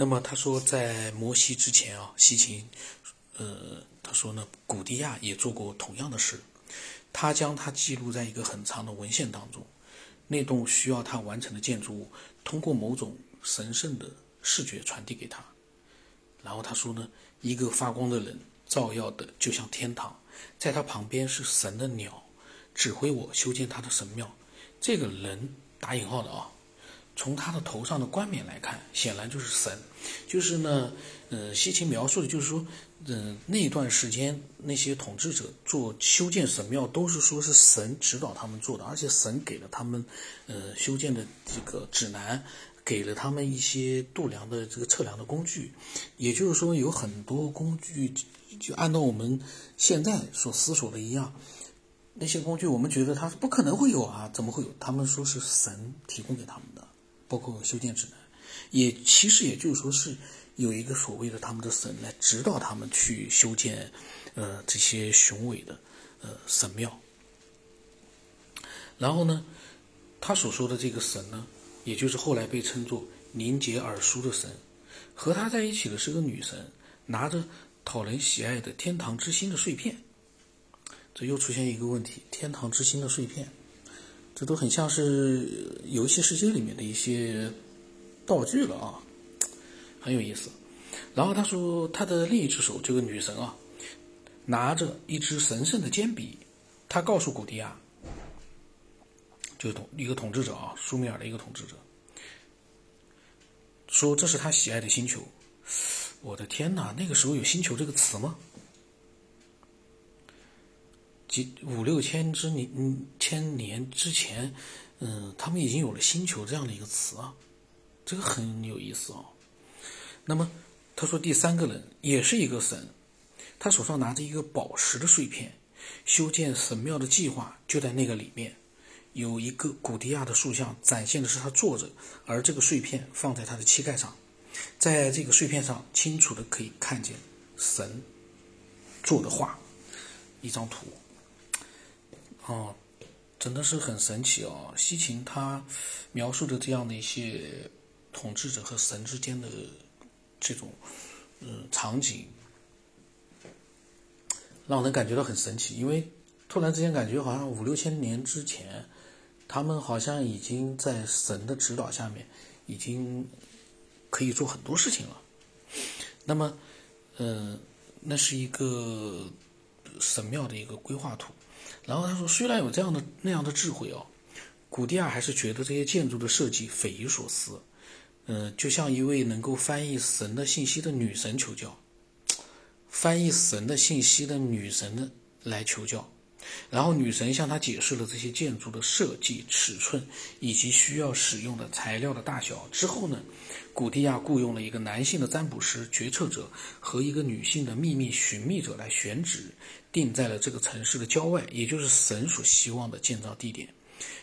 那么他说，在摩西之前啊，西秦，呃，他说呢，古迪亚也做过同样的事，他将它记录在一个很长的文献当中。那栋需要他完成的建筑物，通过某种神圣的视觉传递给他。然后他说呢，一个发光的人照耀的就像天堂，在他旁边是神的鸟，指挥我修建他的神庙。这个人打引号的啊。从他的头上的冠冕来看，显然就是神。就是呢，呃，西秦描述的就是说，嗯，那段时间那些统治者做修建神庙，都是说是神指导他们做的，而且神给了他们，呃，修建的这个指南，给了他们一些度量的这个测量的工具。也就是说，有很多工具，就按照我们现在所思索的一样，那些工具我们觉得它不可能会有啊，怎么会有？他们说是神提供给他们的。包括修建指南，也其实也就是说是有一个所谓的他们的神来指导他们去修建，呃这些雄伟的呃神庙。然后呢，他所说的这个神呢，也就是后来被称作凝结耳书的神，和他在一起的是个女神，拿着讨人喜爱的天堂之星的碎片。这又出现一个问题：天堂之星的碎片。这都很像是游戏世界里面的一些道具了啊，很有意思。然后他说，他的另一只手，这个女神啊，拿着一支神圣的尖笔，他告诉古迪亚，就是统一个统治者啊，苏米尔的一个统治者，说这是他喜爱的星球。我的天哪，那个时候有“星球”这个词吗？几五六千之年千年之前，嗯，他们已经有了“星球”这样的一个词啊，这个很有意思哦。那么他说第三个人也是一个神，他手上拿着一个宝石的碎片，修建神庙的计划就在那个里面。有一个古迪亚的塑像，展现的是他坐着，而这个碎片放在他的膝盖上，在这个碎片上清楚的可以看见神做的画，一张图。哦，真的是很神奇哦！西秦他描述的这样的一些统治者和神之间的这种嗯场景，让人感觉到很神奇。因为突然之间感觉好像五六千年之前，他们好像已经在神的指导下面，已经可以做很多事情了。那么，嗯，那是一个神庙的一个规划图。然后他说：“虽然有这样的那样的智慧哦，古蒂亚还是觉得这些建筑的设计匪夷所思。嗯，就像一位能够翻译神的信息的女神求教，翻译神的信息的女神的来求教。然后女神向他解释了这些建筑的设计尺寸以及需要使用的材料的大小之后呢，古蒂亚雇佣了一个男性的占卜师决策者和一个女性的秘密寻觅者来选址。”定在了这个城市的郊外，也就是神所希望的建造地点。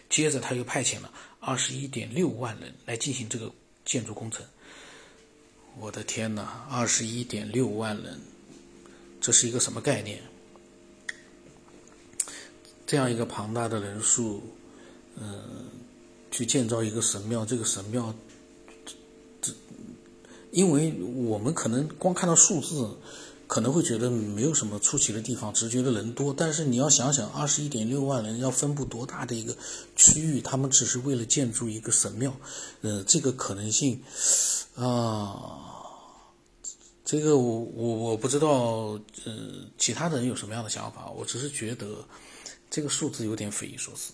接着，他又派遣了二十一点六万人来进行这个建筑工程。我的天哪，二十一点六万人，这是一个什么概念？这样一个庞大的人数，嗯，去建造一个神庙，这个神庙，这，因为我们可能光看到数字。可能会觉得没有什么出奇的地方，只觉得人多。但是你要想想，二十一点六万人要分布多大的一个区域，他们只是为了建筑一个神庙，呃，这个可能性，啊，这个我我我不知道，呃，其他的人有什么样的想法？我只是觉得这个数字有点匪夷所思。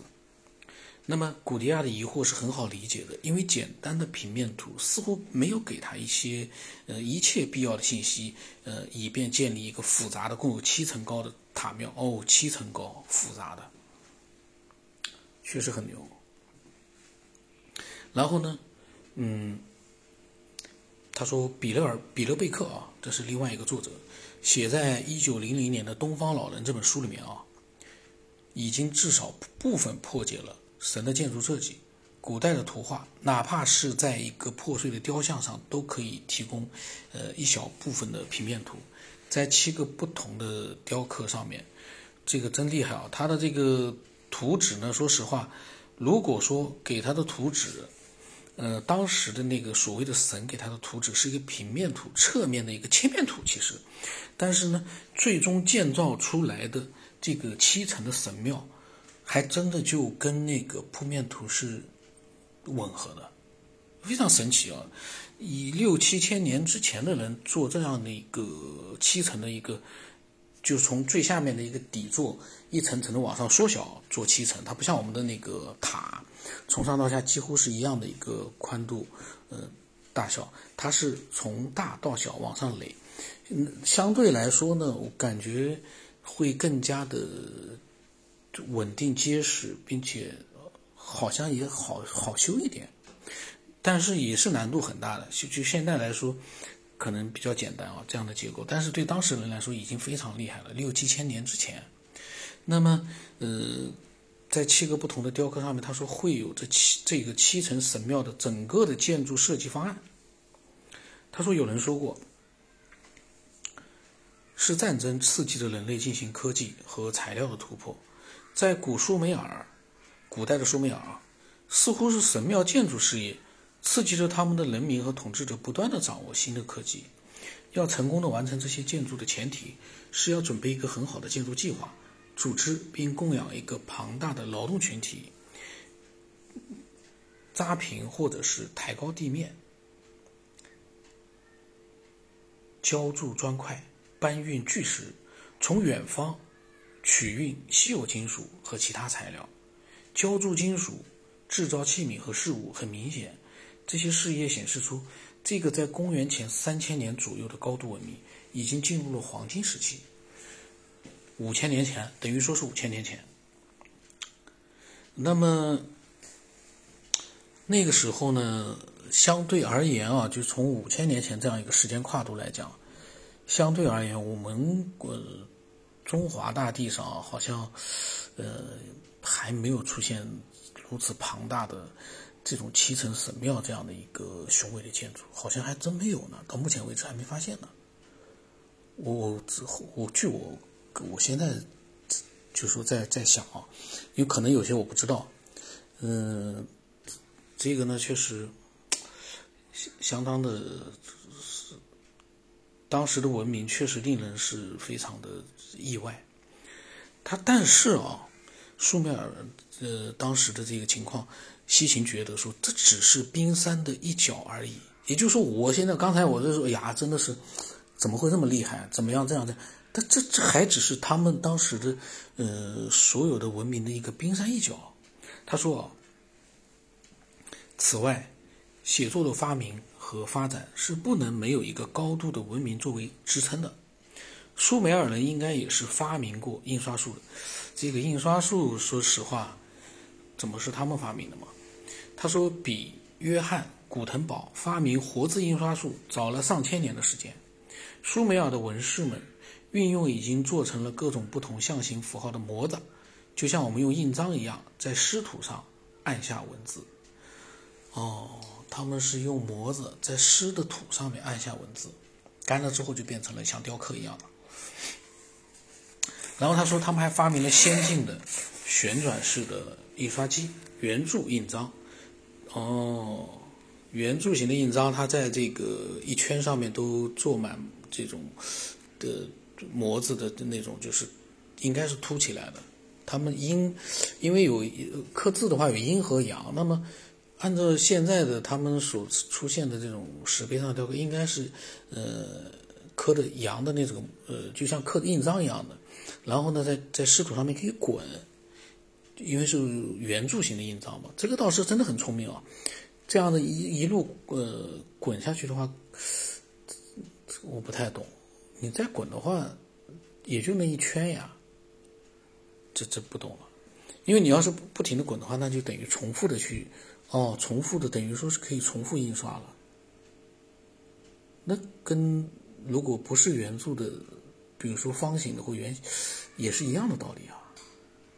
那么古迪亚的疑惑是很好理解的，因为简单的平面图似乎没有给他一些呃一切必要的信息，呃，以便建立一个复杂的、共有七层高的塔庙。哦，七层高，复杂的，确实很牛。然后呢，嗯，他说比勒尔比勒贝克啊，这是另外一个作者，写在一九零零年的《东方老人》这本书里面啊，已经至少部分破解了。神的建筑设计，古代的图画，哪怕是在一个破碎的雕像上，都可以提供，呃，一小部分的平面图，在七个不同的雕刻上面，这个真厉害啊！他的这个图纸呢，说实话，如果说给他的图纸呃，当时的那个所谓的神给他的图纸是一个平面图，侧面的一个切面图，其实，但是呢，最终建造出来的这个七层的神庙，还真的就跟那个铺面图是吻合的，非常神奇啊！以六七千年之前的人做这样的一个七层的一个。就从最下面的一个底座一层层的往上缩小做七层，它不像我们的那个塔，从上到下几乎是一样的一个宽度，呃，大小，它是从大到小往上垒，嗯，相对来说呢，我感觉会更加的稳定结实，并且好像也好好修一点，但是也是难度很大的，就就现在来说。可能比较简单啊，这样的结构，但是对当时人来说已经非常厉害了，六七千年之前。那么，呃，在七个不同的雕刻上面，他说会有这七这个七层神庙的整个的建筑设计方案。他说有人说过，是战争刺激着人类进行科技和材料的突破，在古苏美尔，古代的苏美尔啊，似乎是神庙建筑事业。刺激着他们的人民和统治者不断的掌握新的科技。要成功的完成这些建筑的前提，是要准备一个很好的建筑计划，组织并供养一个庞大的劳动群体，扎平或者是抬高地面，浇筑砖块，搬运巨石，从远方取运稀有金属和其他材料，浇筑金属，制造器皿和事物，很明显。这些事业显示出，这个在公元前三千年左右的高度文明已经进入了黄金时期。五千年前，等于说是五千年前。那么那个时候呢，相对而言啊，就从五千年前这样一个时间跨度来讲，相对而言，我们呃中华大地上好像呃还没有出现如此庞大的。这种七层神庙这样的一个雄伟的建筑，好像还真没有呢。到目前为止还没发现呢。我之后，我据我，我现在就说在在想啊，有可能有些我不知道。嗯，这个呢确实相当的是，当时的文明确实令人是非常的意外。他但是啊，苏美尔呃当时的这个情况。西秦觉得说，这只是冰山的一角而已。也就是说，我现在刚才我就说，呀，真的是怎么会这么厉害？怎么样这样的？但这这还只是他们当时的呃所有的文明的一个冰山一角。他说啊，此外，写作的发明和发展是不能没有一个高度的文明作为支撑的。苏美尔人应该也是发明过印刷术的。这个印刷术，说实话，怎么是他们发明的嘛？他说，比约翰·古腾堡发明活字印刷术早了上千年的时间。苏美尔的文士们运用已经做成了各种不同象形符号的模子，就像我们用印章一样，在湿土上按下文字。哦，他们是用模子在湿的土上面按下文字，干了之后就变成了像雕刻一样的。然后他说，他们还发明了先进的旋转式的印刷机，圆柱印章。哦，圆柱形的印章，它在这个一圈上面都做满这种的模子的那种，就是应该是凸起来的。他们阴，因为有刻字的话有阴和阳，那么按照现在的他们所出现的这种石碑上雕刻，应该是呃刻的羊的那种，呃就像刻印章一样的。然后呢，在在湿土上面可以滚。因为是圆柱形的印章嘛，这个倒是真的很聪明啊！这样的一一路呃滚下去的话，我不太懂。你再滚的话，也就那一圈呀，这这不懂了。因为你要是不停的滚的话，那就等于重复的去哦，重复的等于说是可以重复印刷了。那跟如果不是圆柱的，比如说方形的或圆，也是一样的道理啊。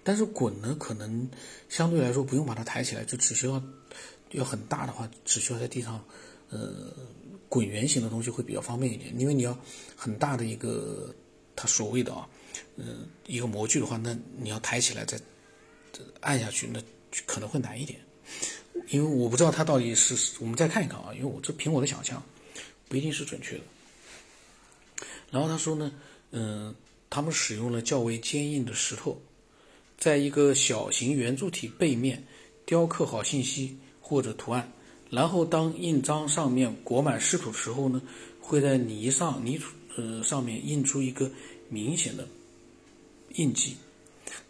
但是滚呢，可能相对来说不用把它抬起来，就只需要要很大的话，只需要在地上，呃，滚圆形的东西会比较方便一点。因为你要很大的一个它所谓的啊，呃，一个模具的话，那你要抬起来再按下去，那可能会难一点。因为我不知道它到底是，我们再看一看啊，因为我这凭我的想象，不一定是准确的。然后他说呢，嗯，他们使用了较为坚硬的石头，在一个小型圆柱体背面雕刻好信息或者图案，然后当印章上面裹满湿土时候呢，会在泥上泥土呃上面印出一个明显的印记，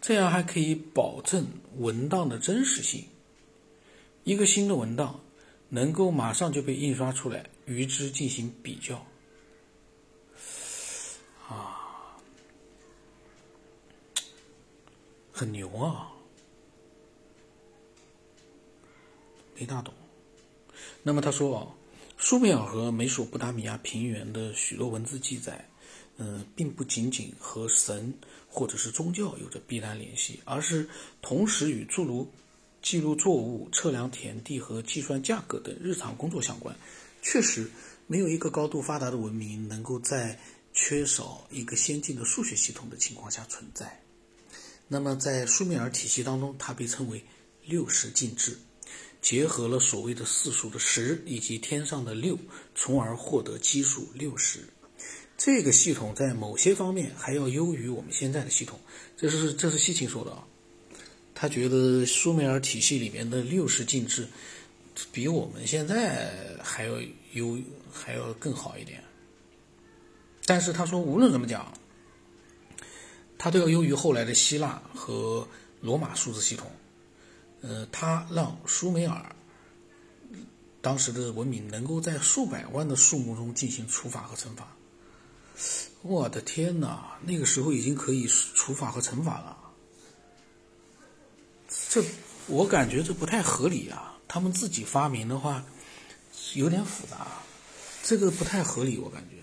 这样还可以保证文档的真实性。一个新的文档能够马上就被印刷出来，与之进行比较。啊，很牛啊！没大懂。那么他说啊，苏美尔和美索不达米亚平原的许多文字记载，嗯，并不仅仅和神或者是宗教有着必然联系，而是同时与诸如。记录作物、测量田地和计算价格等日常工作相关，确实没有一个高度发达的文明能够在缺少一个先进的数学系统的情况下存在。那么，在苏美尔体系当中，它被称为六十进制，结合了所谓的四数的十以及天上的六，从而获得基数六十。这个系统在某些方面还要优于我们现在的系统。这是这是西芹说的啊。他觉得苏美尔体系里面的六十进制，比我们现在还要优，还要更好一点。但是他说，无论怎么讲，他都要优于后来的希腊和罗马数字系统。呃，他让苏美尔当时的文明能够在数百万的数目中进行除法和乘法。我的天哪，那个时候已经可以除法和乘法了。这我感觉这不太合理啊！他们自己发明的话，有点复杂，这个不太合理，我感觉。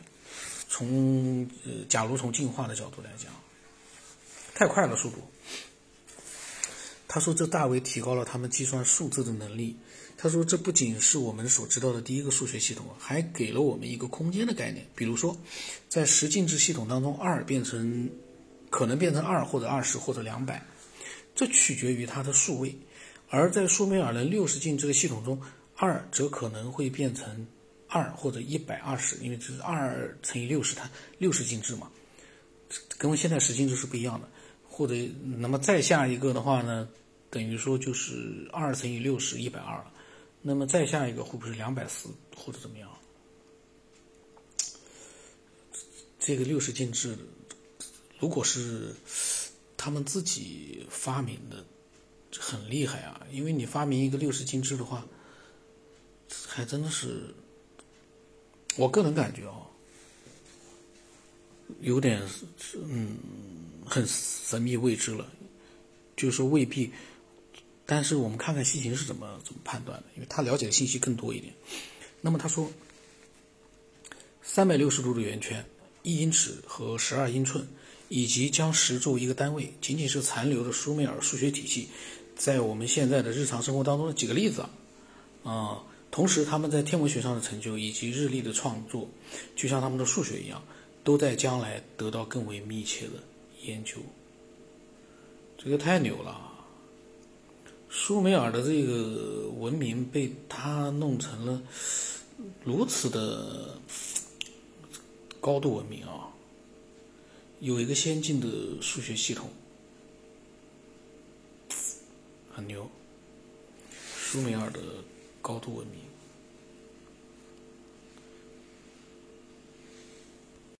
从呃，假如从进化的角度来讲，太快了速度。他说这大为提高了他们计算数字的能力。他说这不仅是我们所知道的第一个数学系统，还给了我们一个空间的概念。比如说，在十进制系统当中，二变成可能变成二或者二十或者两百。这取决于它的数位，而在苏美尔的六十进这个系统中，二则可能会变成二或者一百二十，因为这是二乘以六十，它六十进制嘛，跟现在十进制是不一样的。或者那么再下一个的话呢，等于说就是二乘以六十一百二。那么再下一个会不会是两百四或者怎么样？这个六十进制，如果是。他们自己发明的很厉害啊！因为你发明一个六十进制的话，还真的是，我个人感觉哦，有点嗯，很神秘未知了。就是说未必，但是我们看看西芹是怎么怎么判断的，因为他了解的信息更多一点。那么他说，三百六十度的圆圈，一英尺和十二英寸。以及将十作为一个单位，仅仅是残留的苏美尔数学体系，在我们现在的日常生活当中的几个例子啊。同时，他们在天文学上的成就以及日历的创作，就像他们的数学一样，都在将来得到更为密切的研究。这个太牛了！苏美尔的这个文明被他弄成了如此的高度文明啊！有一个先进的数学系统，很牛。苏美尔的高度文明。